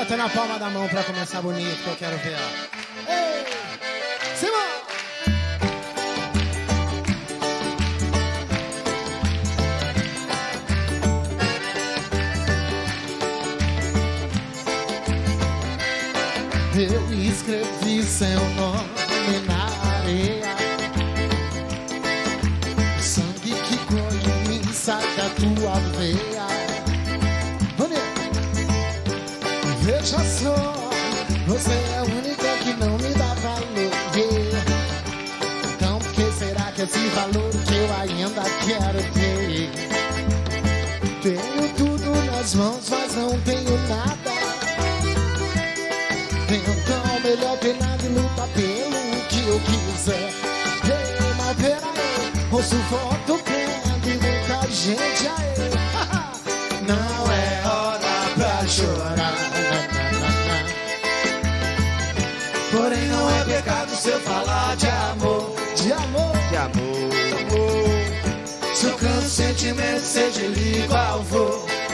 Bota na palma da mão pra começar bonito que eu quero ver, ó. Simão! Eu escrevi seu nome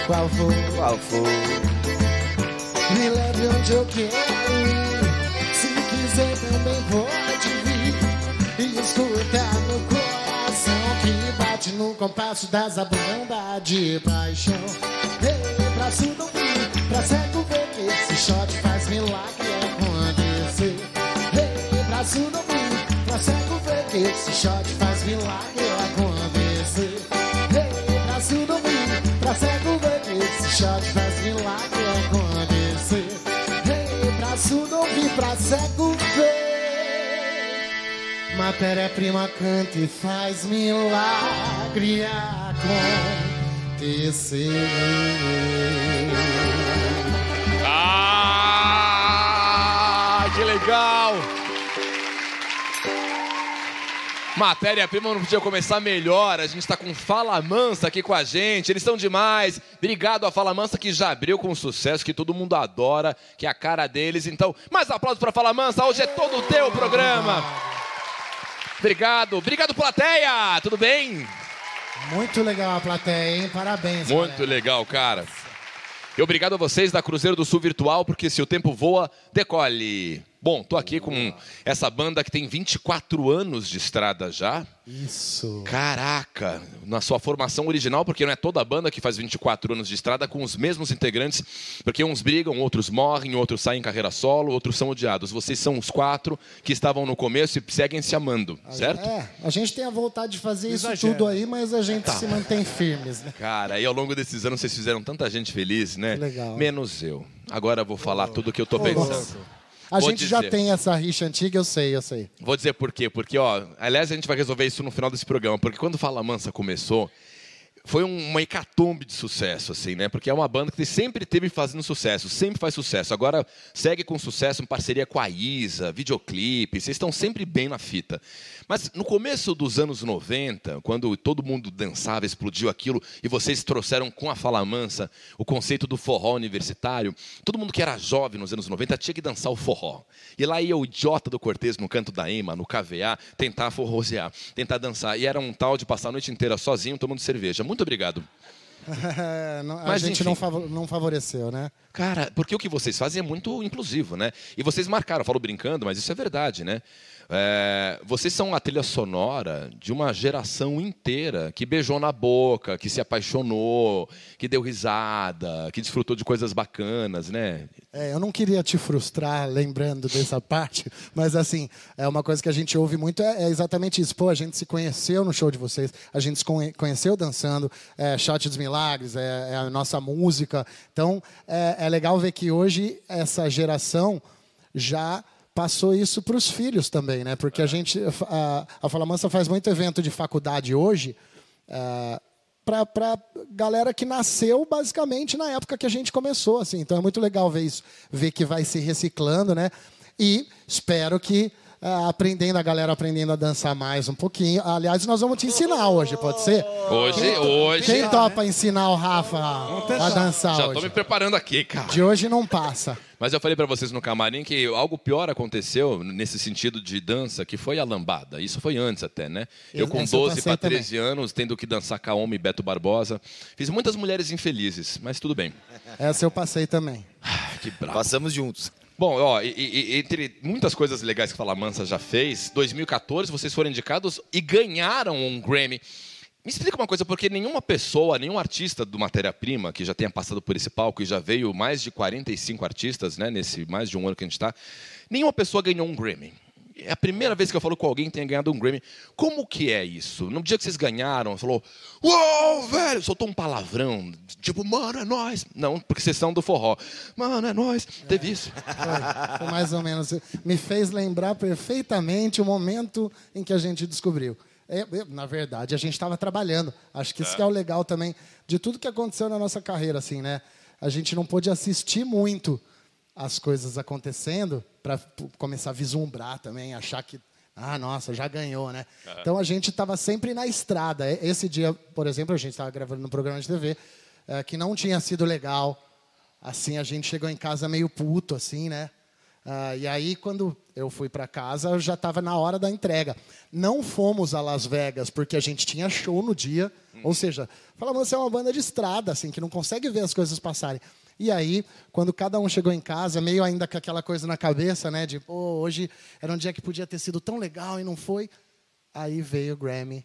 Qual for. qual for? Me leve onde eu quero ir. Se quiser também pode vir. E escutar meu coração que bate no compasso das abundas de paixão. Ei, pra surdo ouvir, pra cego ver que esse shot faz milagre acontecer. Ei, pra surdo ouvir, pra cego ver que esse shot faz milagre acontecer. Shot faz milagre acontecer. Ei, pra surdo pra cego ver. Matéria-prima canta e faz milagre acontecer. Ah, que legal! Matéria-prima não podia começar melhor. A gente está com Fala Mansa aqui com a gente. Eles estão demais. Obrigado a Fala Mansa que já abriu com sucesso, que todo mundo adora, que é a cara deles. Então, mais aplausos para Fala Mansa. Hoje é todo teu programa. Obrigado. Obrigado, plateia. Tudo bem? Muito legal a plateia, hein? Parabéns. Muito galera. legal, cara. E obrigado a vocês da Cruzeiro do Sul Virtual, porque se o tempo voa, decole. Bom, tô aqui com essa banda que tem 24 anos de estrada já. Isso. Caraca, na sua formação original, porque não é toda a banda que faz 24 anos de estrada com os mesmos integrantes, porque uns brigam, outros morrem, outros saem em carreira solo, outros são odiados. Vocês são os quatro que estavam no começo e seguem se amando, certo? É, a gente tem a vontade de fazer isso Exagera. tudo aí, mas a gente Tá. se mantém firmes, né? Cara, e ao longo desses anos vocês fizeram tanta gente feliz, né? Que legal. Menos eu. Agora eu vou falar tudo o que eu tô pensando. A Vou gente já dizer. tem essa rixa antiga, eu sei, eu sei. Vou dizer por quê. Porque, ó, aliás, a gente vai resolver isso no final desse programa. Porque quando Fala Mansa começou, foi um- uma hecatombe de sucesso, assim, né? Porque é uma banda que sempre teve fazendo sucesso, sempre faz sucesso. Agora segue com sucesso em parceria com a Isa, videoclipe, vocês estão sempre bem na fita. Mas no começo dos anos 90, quando todo mundo dançava, explodiu aquilo, e vocês trouxeram com a Fala Mansa o conceito do forró universitário, todo mundo que era jovem nos anos 90 tinha que dançar o forró. E lá ia o idiota do Cortez no canto da Ema, no KVA, tentar forrosear, tentar dançar. E era um tal de passar a noite inteira sozinho tomando cerveja. Obrigado. Não, a Mas, gente enfim. não, favo- não favoreceu, né? Cara, porque o que vocês fazem é muito inclusivo, né? E vocês marcaram, eu falo brincando, mas isso é verdade, né? É, vocês são a trilha sonora de uma geração inteira que beijou na boca, que se apaixonou, que deu risada, que desfrutou de coisas bacanas, né? É, eu não queria te frustrar lembrando dessa parte, mas assim, é uma coisa que a gente ouve muito é, é exatamente isso. Pô, a gente se conheceu no show de vocês, a gente se conhe- conheceu dançando, é, Shot dos Milagres, é, é a nossa música. Então, é, é legal ver que hoje essa geração já passou isso para os filhos também, né? Porque a gente, a, a Fala Mansa faz muito evento de faculdade hoje, para para galera que nasceu basicamente na época que a gente começou, assim. Então é muito legal ver isso, ver que vai se reciclando, né? E espero que ah, aprendendo a galera aprendendo a dançar mais um pouquinho. Aliás, nós vamos te ensinar hoje, pode ser? Hoje, hoje. Quem topa ensinar o Rafa a dançar Já tô me hoje? preparando aqui, cara. De hoje não passa. Mas eu falei pra vocês no camarim que algo pior aconteceu nesse sentido de dança, que foi a lambada. Isso foi antes até, né? Eu com Essa eu 12 passei para 13 anos, tendo que dançar Kaomi e Beto Barbosa. Fiz muitas mulheres infelizes, mas tudo bem. Essa eu passei também. Que brabo. Passamos juntos. Bom, ó, e, e, entre muitas coisas legais que Fala Mansa já fez, 2014 vocês foram indicados e ganharam um Grammy. Me explica uma coisa, porque nenhuma pessoa, nenhum artista do Matéria-Prima que já tenha passado por esse palco e já veio mais de 45 artistas, né, nesse mais de um ano que a gente está, nenhuma pessoa ganhou um Grammy. É a primeira vez que eu falo com alguém que tenha ganhado um Grammy. Como que é isso? No dia que vocês ganharam, falou, uou, velho, soltou um palavrão, tipo, mano, é nós. Não, porque vocês são do forró. Mano, é nós. Teve isso. Foi, foi mais ou menos. Me fez lembrar perfeitamente o momento em que a gente descobriu. É, é, na verdade, a gente estava trabalhando. Acho que isso é. que é o legal também de tudo que aconteceu na nossa carreira, assim, né? A gente não pôde assistir muito as coisas acontecendo para começar a vislumbrar também, achar que ah, nossa, já ganhou, né? Uhum. Então a gente estava sempre na estrada. Esse dia, por exemplo, a gente estava gravando um programa de TV é, que não tinha sido legal. Assim, a gente chegou em casa meio puto, assim, né? Uh, e aí, quando eu fui para casa, já estava na hora da entrega. Não fomos a Las Vegas porque a gente tinha show no dia. Hum. Ou seja, falamos, você é uma banda de estrada, assim, que não consegue ver as coisas passarem. E aí, quando cada um chegou em casa, meio ainda com aquela coisa na cabeça, né? De, hoje era um dia que podia ter sido tão legal e não foi. Aí veio o Grammy.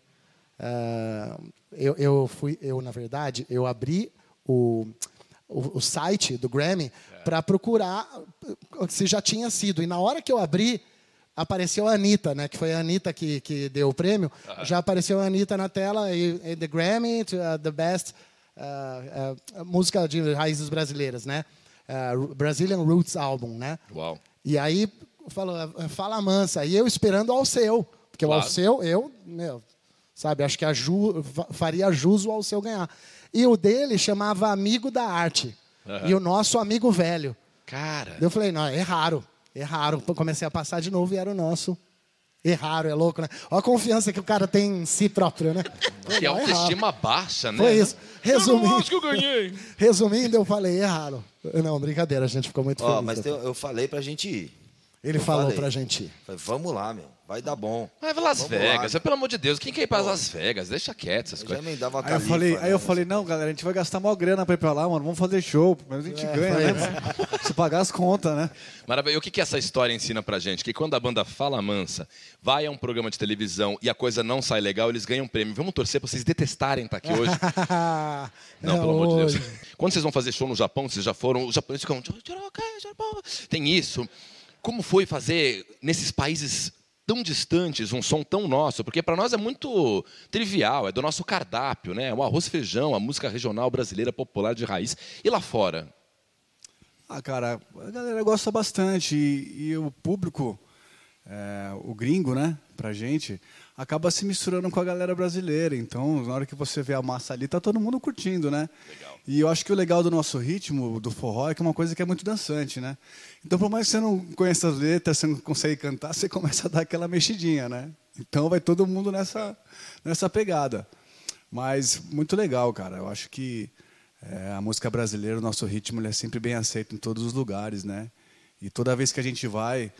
Uh, eu, eu fui, eu, na verdade, eu abri o o, o site do Grammy para procurar se já tinha sido. E na hora que eu abri, apareceu a Anitta, né? Que foi a Anitta que, que deu o prêmio. Já apareceu a Anitta na tela e, e The Grammy, to, uh, the best uh, uh, música de raízes brasileiras, né? Uh, Brazilian Roots Album, né? Uau. E aí falou, fala mansa. E eu esperando ao seu, porque claro. o Alceu, eu, meu, sabe, acho que a Ju, faria jus ao Alceu ganhar. E o dele chamava Amigo da Arte. Uhum. E o nosso Amigo Velho. Cara. Eu falei, não, é raro. É raro. Comecei a passar de novo e era o nosso. É raro, é louco, né? Olha a confiança que o cara tem em si próprio, né? Que é autoestima é baixa, né? Foi isso. Resumindo, eu que eu ganhei. Resumindo, eu falei, é raro. Não, brincadeira, a gente ficou muito feliz. mas eu, eu falei pra gente ir. Ele eu falou falei. pra gente ir. Falei, vamos lá, meu. Vai dar bom. Vai pra Las Vamos Vegas. Lá. Pelo amor de Deus, quem quer ir pra Las Vegas? Deixa quieto essas eu coisas. aí, eu falei, aí eu né? falei, não, galera, a gente vai gastar maior grana pra ir pra lá, mano. Vamos fazer show. Mas a gente é, ganha, né? Se pagar as contas, né? Maravilha. E o que, que essa história ensina pra gente? Que quando a banda fala mansa, vai a um programa de televisão e a coisa não sai legal, eles ganham um prêmio. Vamos torcer pra vocês detestarem estar tá aqui hoje. não, pelo amor de Deus. Quando vocês vão fazer show no Japão, vocês já foram, os japoneses ficam. Tem isso. Como foi fazer nesses países tão distantes, um som tão nosso, porque para nós é muito trivial, é do nosso cardápio, né? O arroz feijão, a música regional brasileira popular de raiz. E lá fora? Ah, cara, a galera gosta bastante e, e o público, é, o gringo, né, pra gente, acaba se misturando com a galera brasileira. Então, na hora que você vê a massa ali, tá todo mundo curtindo, né? Legal. E eu acho que o legal do nosso ritmo, do forró, é que é uma coisa que é muito dançante, né? Então, por mais que você não conheça as letras, você não consegue cantar, você começa a dar aquela mexidinha, né? Então, vai todo mundo nessa, nessa pegada. Mas, muito legal, cara. Eu acho que é, a música brasileira, o nosso ritmo, ele é sempre bem aceito em todos os lugares, né? E toda vez que a gente vai,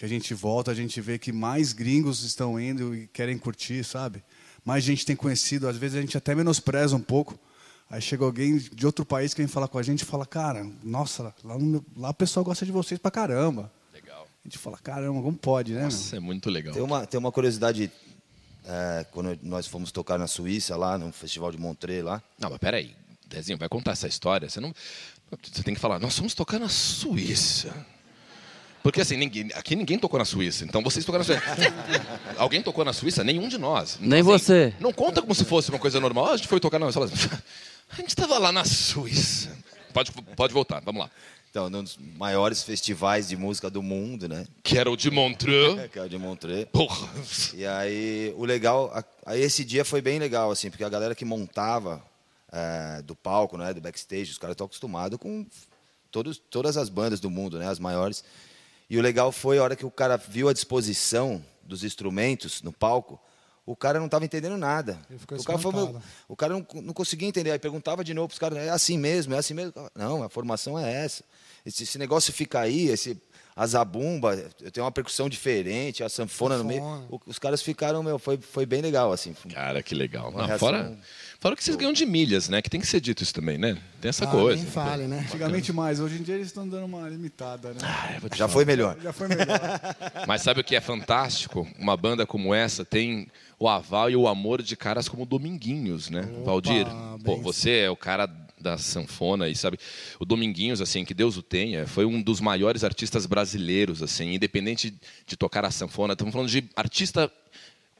que a gente volta, a gente vê que mais gringos estão indo e querem curtir, sabe? Mais gente tem conhecido. Às vezes a gente até menospreza um pouco Aí chega alguém de outro país que vem falar com a gente e fala, cara, nossa, lá, no, lá o pessoal gosta de vocês pra caramba. Legal. A gente fala, caramba, como pode, né? Nossa, meu? é muito legal. Tem uma, tem uma curiosidade, é, quando nós fomos tocar na Suíça, lá no Festival de Montreux, lá. Não, mas peraí, Dezinho, vai contar essa história. Você, não, você tem que falar, nós fomos tocar na Suíça. Porque assim, ninguém, aqui ninguém tocou na Suíça. Então vocês tocaram na Suíça. Alguém tocou na Suíça? Nenhum de nós. Então, Nem assim, você. Não conta como se fosse uma coisa normal. Ah, a gente foi tocar na Suíça. A gente estava lá na Suíça. Pode, pode voltar, vamos lá. Então, um dos maiores festivais de música do mundo, né? Que era o de Montreux. que era o de Montreux. Porra. E aí, o legal... Aí esse dia foi bem legal, assim, porque a galera que montava é, do palco, né, do backstage, os caras estão acostumados com todos, todas as bandas do mundo, né, as maiores. E o legal foi a hora que o cara viu a disposição dos instrumentos no palco, o cara não estava entendendo nada. o cara, falou, o cara não, não, conseguia entender. Aí perguntava de novo para os caras: é assim mesmo, é assim mesmo? Não, a formação é essa. Esse, esse negócio fica aí, esse, a zabumba, eu tenho uma percussão diferente, a sanfona, no meio. Os caras ficaram, meu, foi, foi bem legal, assim. Cara, que legal. Não, reação- fora, fora que vocês ganham de milhas, né? Que tem que ser dito isso também, né? Tem essa Ah, coisa. Nem fale, né? Antigamente mais, hoje em dia eles estão dando uma limitada, né? Ah, eu vou te Já falar. foi melhor. Já foi melhor. Mas sabe o que é fantástico? Uma banda como essa tem o aval e o amor de caras como Dominguinhos, né? Valdir, pô, você é o cara da sanfona e sabe, o Dominguinhos assim, que Deus o tenha, foi um dos maiores artistas brasileiros assim, independente de tocar a sanfona, estamos falando de artista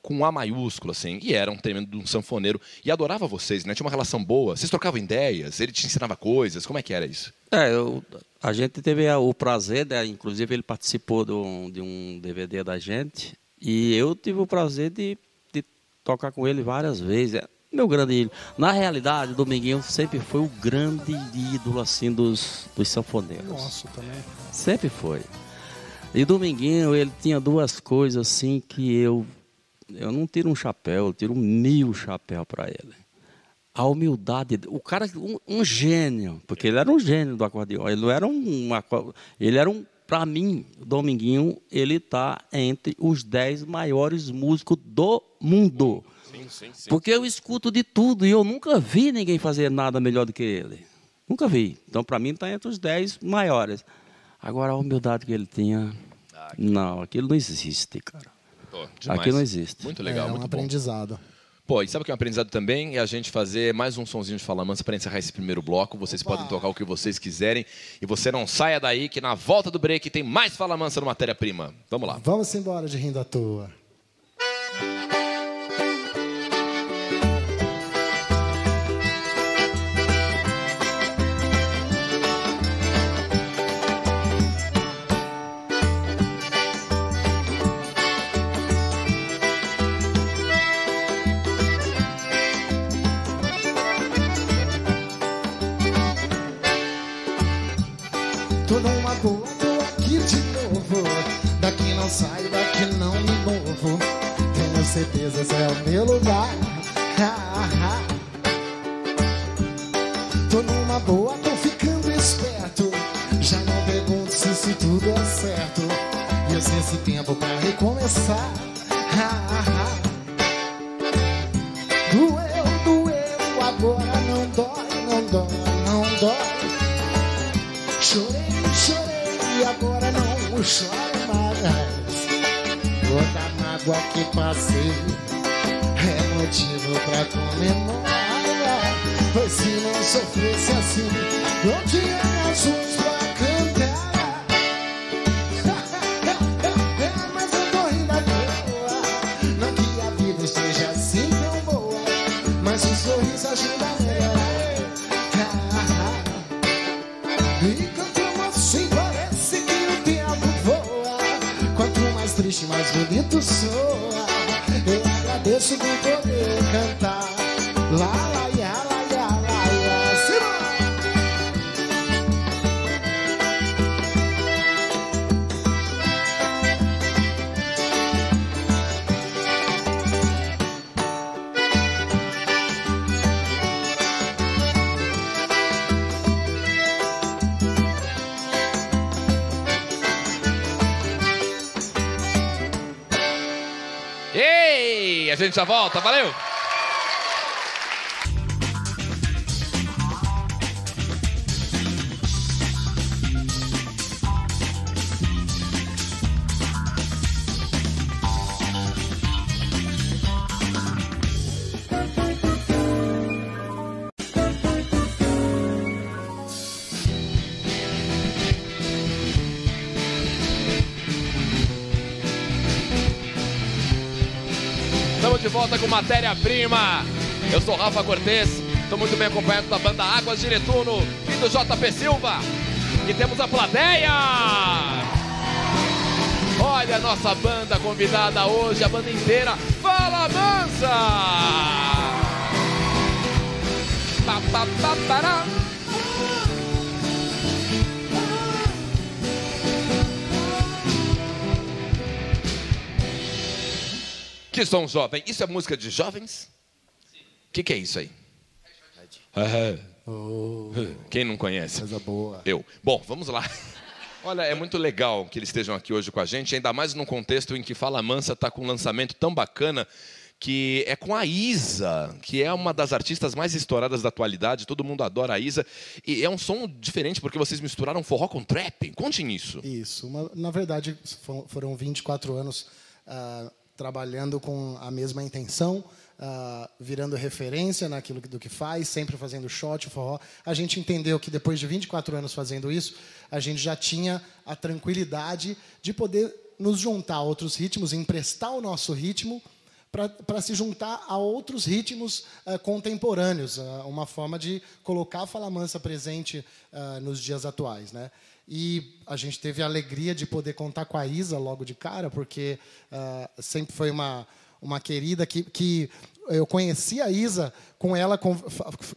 com A maiúsculo, assim, e era um tremendo um sanfoneiro. E adorava vocês, né? Tinha uma relação boa. Vocês trocavam ideias, ele te ensinava coisas. Como é que era isso? É, eu- a gente teve o prazer, né, inclusive ele participou de um, de um DVD da gente, e eu tive o prazer de, de tocar com ele várias vezes. Meu grande ídolo. Na realidade, o Dominguinho sempre foi o grande ídolo assim dos, dos sanfoneiros. Nossa, também. Sempre foi. E Dominguinho, ele tinha duas coisas assim que eu eu não tiro um chapéu, eu tiro mil chapéu para ele. A humildade, o cara, um, um gênio, porque ele era um gênio do acordeão. Ele não era um, ele era um, para mim, o Dominguinho, ele está entre os dez maiores músicos do mundo. Sim, sim, sim. Porque eu escuto de tudo e eu nunca vi ninguém fazer nada melhor do que ele. Nunca vi. Então, para mim, está entre os dez maiores. Agora, a humildade que ele tinha. Não, aquilo não existe, cara. Pô, demais. Aqui não existe. Muito legal, é um muito bom. aprendizado. Pô, e sabe o que é um aprendizado também? É a gente fazer mais um sonzinho de Fala Mansa para encerrar esse primeiro bloco. Vocês podem tocar o que vocês quiserem. E você não saia daí, que na volta do break tem mais Fala Mansa no Matéria-Prima. Vamos lá. Vamos embora de rindo à toa. Tô numa boa, tô ficando esperto. Já não pergunto se isso tudo é certo. E eu sei esse tempo pra recomeçar. Ha, ha. Doeu, doeu, agora não dói, não dói, não dói. Chorei, chorei agora não choro mais. Toda mágoa que passei é motivo pra comemorar. Sofresse assim, não tinha razões pra cantar. Mas eu tô rindo à toa. Não que a vida esteja assim tão boa, mas o sorriso ajuda a melhorar. E cantando assim parece que o tempo voa Quanto mais triste, mais bonito soa Eu agradeço por poder cantar Lá, lá, gente já volta, valeu! Volta com matéria-prima. Eu sou Rafa Cortez, estou muito bem acompanhado da banda Águas de Netuno e do JP Silva. E temos a plateia! Olha a nossa banda convidada hoje, a banda inteira. Fala Mansa! Pa, pa, pa, Que som jovem. Isso é música de jovens? O que, que é isso aí? Ah, Oh, Quem não conhece? coisa boa. Eu. Bom, vamos lá. Olha, é muito legal que eles estejam aqui hoje com a gente, ainda mais num contexto em que Fala Mansa está com um lançamento tão bacana que é com a Isa, que é uma das artistas mais estouradas da atualidade, todo mundo adora a Isa. E é um som diferente, porque vocês misturaram forró com trap. Conte nisso. Isso. Uma, na verdade, foram 24 anos uh, trabalhando com a mesma intenção, uh, virando referência naquilo do que faz, sempre fazendo shot, forró. A gente entendeu que depois de 24 anos fazendo isso, a gente já tinha a tranquilidade de poder nos juntar a outros ritmos, emprestar o nosso ritmo para se juntar a outros ritmos uh, contemporâneos, uh, uma forma de colocar a Fala Mansa presente uh, nos dias atuais. Né? E a gente teve a alegria de poder contar com a Isa logo de cara, porque sempre foi uma, uma querida que, que eu conheci a Isa com ela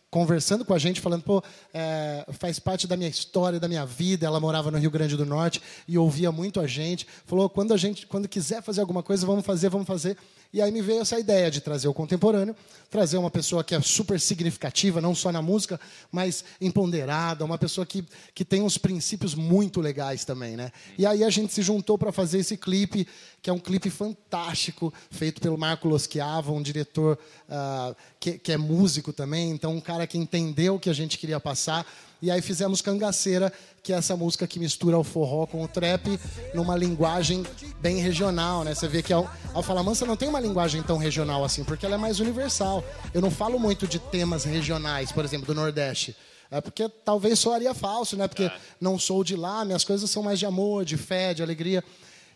conversando com a gente, falando, pô, é, faz parte da minha história, da minha vida. Ela morava no Rio Grande do Norte e ouvia muito a gente. Falou, quando a gente, quando quiser fazer alguma coisa, vamos fazer, vamos fazer. E aí me veio essa ideia de trazer o contemporâneo, trazer uma pessoa que é super significativa, não só na música, mas empoderada, uma pessoa que, que tem uns princípios muito legais também, né? E aí a gente se juntou para fazer esse clipe, que é um clipe fantástico, feito pelo Marco Loschiava, um diretor uh, que, que é músico também, então um cara que entendeu o que a gente queria passar. E aí fizemos Cangaceira, que é essa música que mistura o forró com o trap numa linguagem bem regional, né? Você vê que a, a Fala Mansa não tem uma linguagem tão regional assim, porque ela é mais universal. Eu não falo muito de temas regionais, por exemplo, do Nordeste. É porque talvez soaria falso, né? Porque não sou de lá, minhas coisas são mais de amor, de fé, de alegria.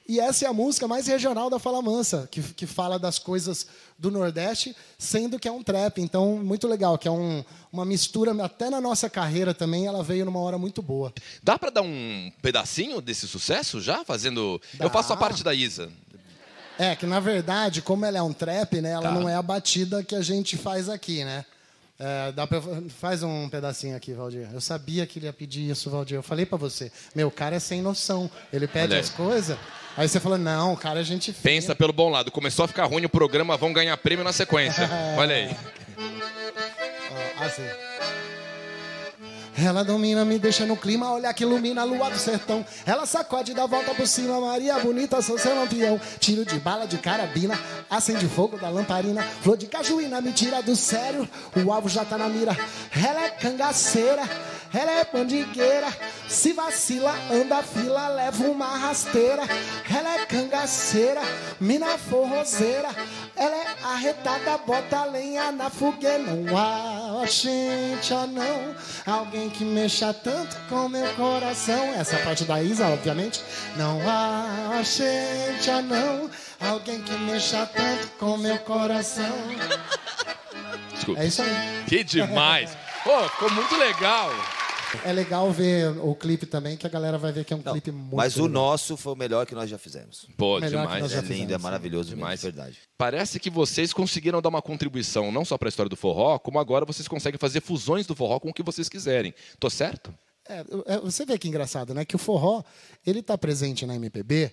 E essa é a música mais regional da Fala Mansa, que, que fala das coisas do Nordeste, sendo que é um trap. Então, muito legal, que é um, uma mistura, até na nossa carreira também, ela veio numa hora muito boa. Dá para dar um pedacinho desse sucesso já? Fazendo. Dá. Eu faço a parte da Isa. É, que na verdade, como ela é um trap, né, ela tá. não é a batida que a gente faz aqui, né? É, dá pra, faz um pedacinho aqui, Valdir. Eu sabia que ele ia pedir isso, Valdir. Eu falei para você. Meu, cara é sem noção. Ele pede as coisas. Aí você falou, não, cara, a gente. Pensa pelo bom lado. Começou a ficar ruim o programa, vão ganhar prêmio na sequência. Olha aí. assim. Ela domina, me deixa no clima, olha que ilumina a lua do sertão. Ela sacode dá volta por cima, Maria bonita, sou seu lampião. Tiro de bala de carabina, acende fogo da lamparina. Flor de cajuína, me tira do sério, o alvo já tá na mira. Ela é cangaceira, ela é bandigueira. Se vacila, anda fila, leva uma rasteira. Ela é cangaceira, mina forrozeira. Ela é arretada, bota lenha na fogueira. Não há, gente, oh não, alguém que mexa tanto com meu coração. Essa parte da Isa, obviamente. Não há, gente, oh não, alguém que mexa tanto com meu coração. Desculpa. É isso aí. Que demais. Pô, ficou muito legal. É legal ver o clipe também, que a galera vai ver que é um Não, clipe muito Mas o nosso foi o melhor que nós já fizemos. Pô, demais. É lindo, é maravilhoso, demais. verdade. Parece que vocês conseguiram dar uma contribuição não só para a história do forró, como agora vocês conseguem fazer fusões do forró com o que vocês quiserem. Tô certo? É, é você vê que engraçado, né? Que o forró, ele tá presente na MPB,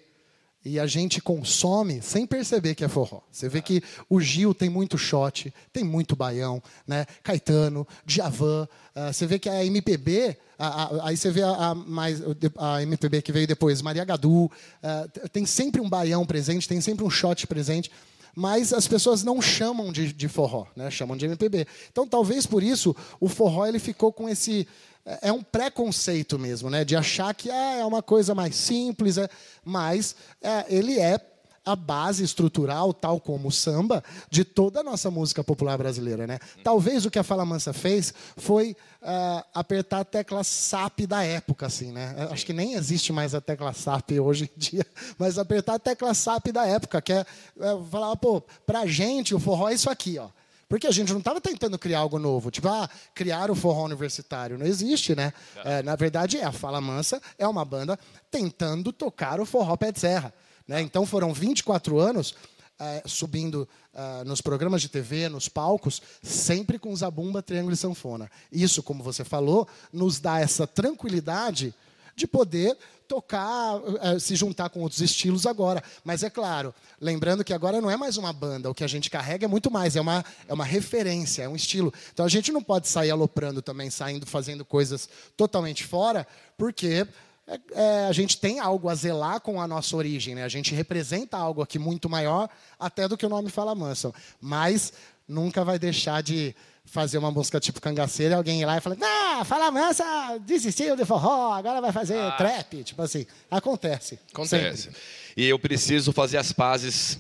e a gente consome sem perceber que é forró. Você vê que o Gil tem muito shot, tem muito baião, né? Caetano, Djavan. Uh, você vê que a MPB, a, a, aí você vê a, a, mais, a MPB que veio depois, Maria Gadu, uh, tem sempre um baião presente, tem sempre um shot presente mas as pessoas não chamam de, de, forró, né? chamam de MPB. Então, talvez por isso, o forró ele ficou com esse, é, é um preconceito mesmo, né? De achar que ah, é uma coisa mais simples, é, mas é, ele é a base estrutural, tal como o samba, de toda a nossa música popular brasileira. Né? Talvez o que a Fala Mansa fez foi uh, apertar a tecla SAP da época. Assim, né? Acho que nem existe mais a tecla SAP hoje em dia, mas apertar a tecla SAP da época, que é, é falar, pô, pra gente o forró é isso aqui, ó. Porque a gente não estava tentando criar algo novo, tipo, ah, criar o forró universitário. Não existe, né? É, na verdade, é a Fala Mansa é uma banda tentando tocar o forró pé de serra. Né? Então foram 24 anos é, subindo uh, nos programas de TV, nos palcos, sempre com zabumba, triângulo e sanfona. Isso, como você falou, nos dá essa tranquilidade de poder tocar, eh, se juntar com outros estilos agora. Mas é claro, lembrando que agora não é mais uma banda, o que a gente carrega é muito mais, é uma, é uma referência, é um estilo. Então a gente não pode sair aloprando também, saindo fazendo coisas totalmente fora, porque é, é, a gente tem algo a zelar com a nossa origem, né? A gente representa algo aqui muito maior até do que o nome Fala Manso. Mas nunca vai deixar de fazer uma música tipo cangaceira e alguém ir lá e falar, ah, Fala Mansa desistiu de forró, agora vai fazer ah. trap. Tipo assim, acontece. Acontece. Sempre. E eu preciso fazer as pazes,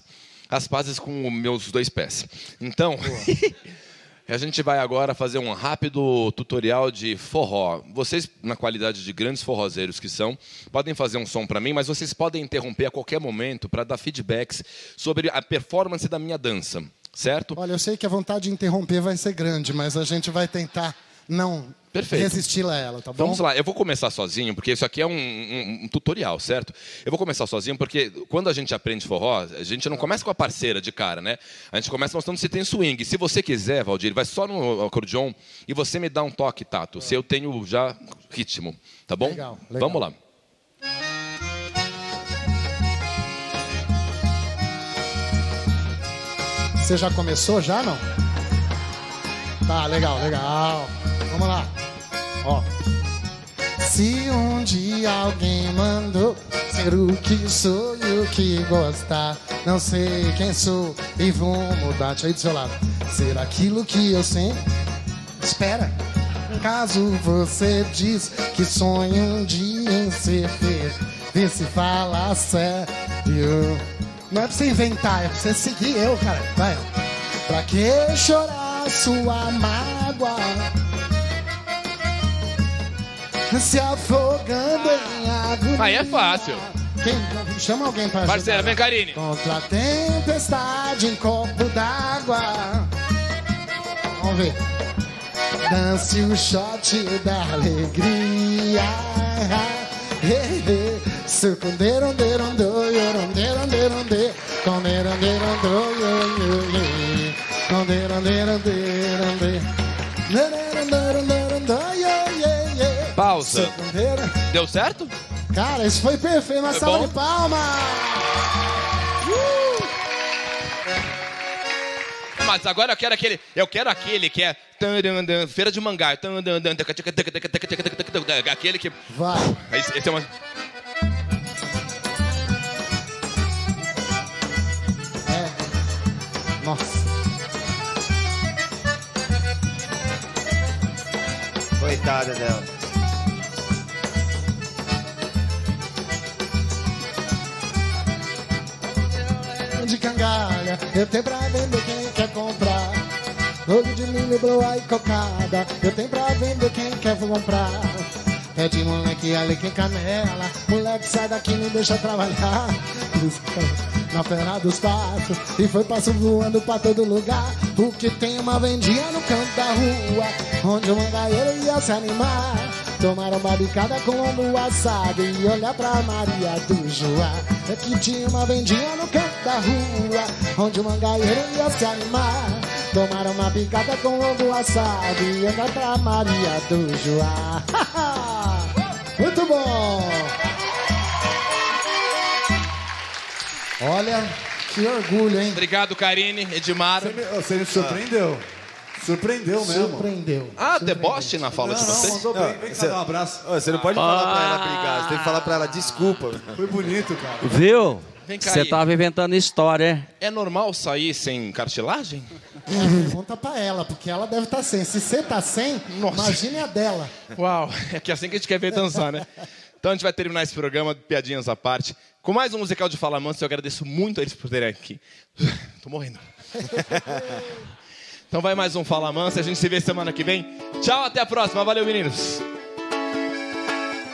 as pazes com meus dois pés. Então... A gente vai agora fazer um rápido tutorial de forró. Vocês, na qualidade de grandes forrozeiros que são, podem fazer um som para mim, mas vocês podem interromper a qualquer momento para dar feedbacks sobre a performance da minha dança, certo? Olha, eu sei que a vontade de interromper vai ser grande, mas a gente vai tentar não Perfeito. resistir a ela, tá bom? Vamos lá, eu vou começar sozinho, porque isso aqui é um, um, um, tutorial, certo? Eu vou começar sozinho, porque quando a gente aprende forró, a gente não começa com a parceira de cara, né? A gente começa mostrando se tem swing. Se você quiser, Valdir, vai só no acordeon e você me dá um toque, Tato, se eu tenho já ritmo, tá bom? Legal, legal. Vamos lá. Você já começou já, não? Tá, legal, legal. Vamos lá. Ó. Se um dia alguém mandou ser o que sou e o que gostar, não sei quem sou e vou mudar. Deixa aí do seu lado. Ser aquilo que eu sempre. Espera. Caso você diz que sonha um dia em ser feliz, vê se fala sério. Não é pra você inventar, é pra você seguir eu, cara. Vai. Pra que chorar sua mágoa? se afogando em água. Aí é fácil. Quem, chama alguém pra Parceira, vem, Karine. Contra a tempestade em copo d'água. Vamos ver. Dance o shot da alegria. Sucunderonderondo, yoronderonderonde, Pausa. Deu certo? Cara, isso foi perfeito. Uma foi salva bom? de palmas. Uh! Mas agora eu quero aquele, eu quero aquele que é feira de mangá, aquele que vai. Esse é uma Nossa. Coitada dela. de cangalha, eu tenho pra vender quem quer comprar. Olho de milho, bloa e cocada, eu tenho pra vender quem quer comprar. É de moleque ali que canela, moleque sai daqui me deixa trabalhar. Na feira dos passos, e foi passo voando pra todo lugar. Porque tem uma vendinha no canto da rua, onde o mangaeiro ia se animar. Tomaram uma bicada com lombo assado e olhar pra Maria do Joá. É que tinha uma vendinha no canto da rua, onde o mangaeiro ia se animar. Tomaram uma bicada com lombo assado e olhar pra Maria do Joá. Muito bom! Olha, que orgulho, hein? Obrigado, Karine, Edmar. Você me, você me surpreendeu. Surpreendeu mesmo. Surpreendeu. Ah, deboche na fala não, de vocês? Não, mandou bem. Vem cá dar um abraço. Você não pode falar pra ela brigar, você tem que falar pra ela desculpa. Foi bonito, cara. Viu? Você tava inventando história, é? É normal sair sem cartilagem? Conta pra ela, porque ela deve estar tá sem. Se você tá sem, Nossa. imagine a dela. Uau, é que é assim que a gente quer ver dançar, né? Então a gente vai terminar esse programa, piadinhas à parte, com mais um musical de Fala Manso. Eu agradeço muito a eles por terem aqui. Tô morrendo. Então vai mais um Fala Mansa, a gente se vê semana que vem. Tchau, até a próxima. Valeu, meninos.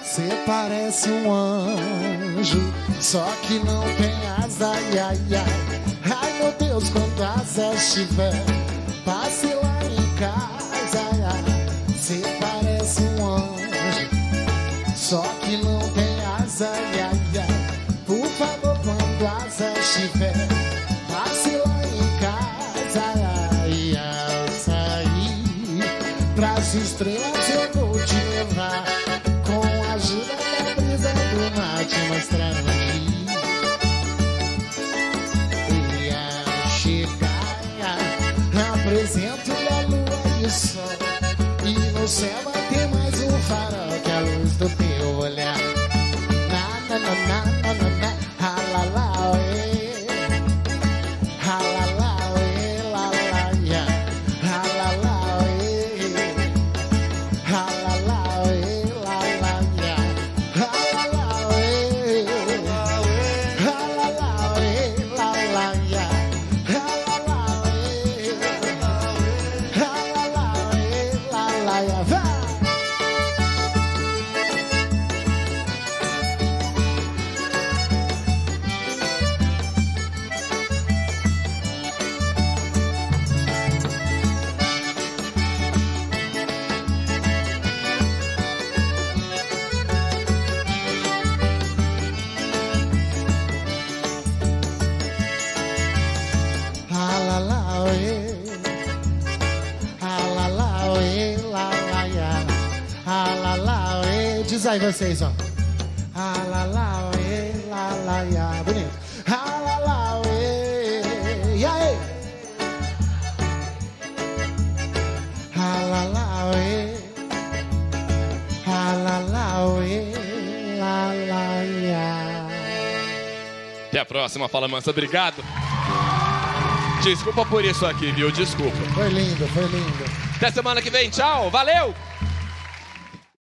Você parece um anjo, só que não tem asa, ai, ai, ai. Ai, meu Deus, quando asa estiver, passe lá em casa, ai, ai. Você parece um anjo, só que não tem asa, ai, ai, ai. Por favor, quando asa estiver, passe lá em casa, ai, ai. Pras estrelas eu vou te levar Apresento a lua e o sol. E no céu Diz aí vocês, ó. Ah, ya. Bonito. Ah. E aí? Ah, la, la, oê. Ah. Até a próxima, Fala Mansa. Obrigado. Desculpa por isso aqui, viu? Desculpa. Foi lindo, foi lindo. Até semana que vem. Tchau. Valeu!